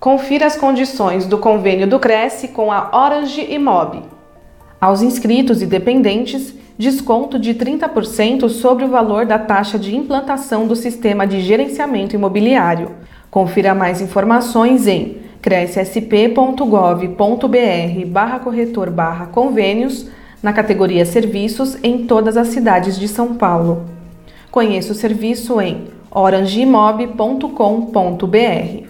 Confira as condições do convênio do Cresce com a Orange e Mob. Aos inscritos e dependentes, desconto de 30% sobre o valor da taxa de implantação do sistema de gerenciamento imobiliário. Confira mais informações em crescsp.gov.br barra corretor barra convênios na categoria Serviços em todas as cidades de São Paulo. Conheça o serviço em orangemob.com.br.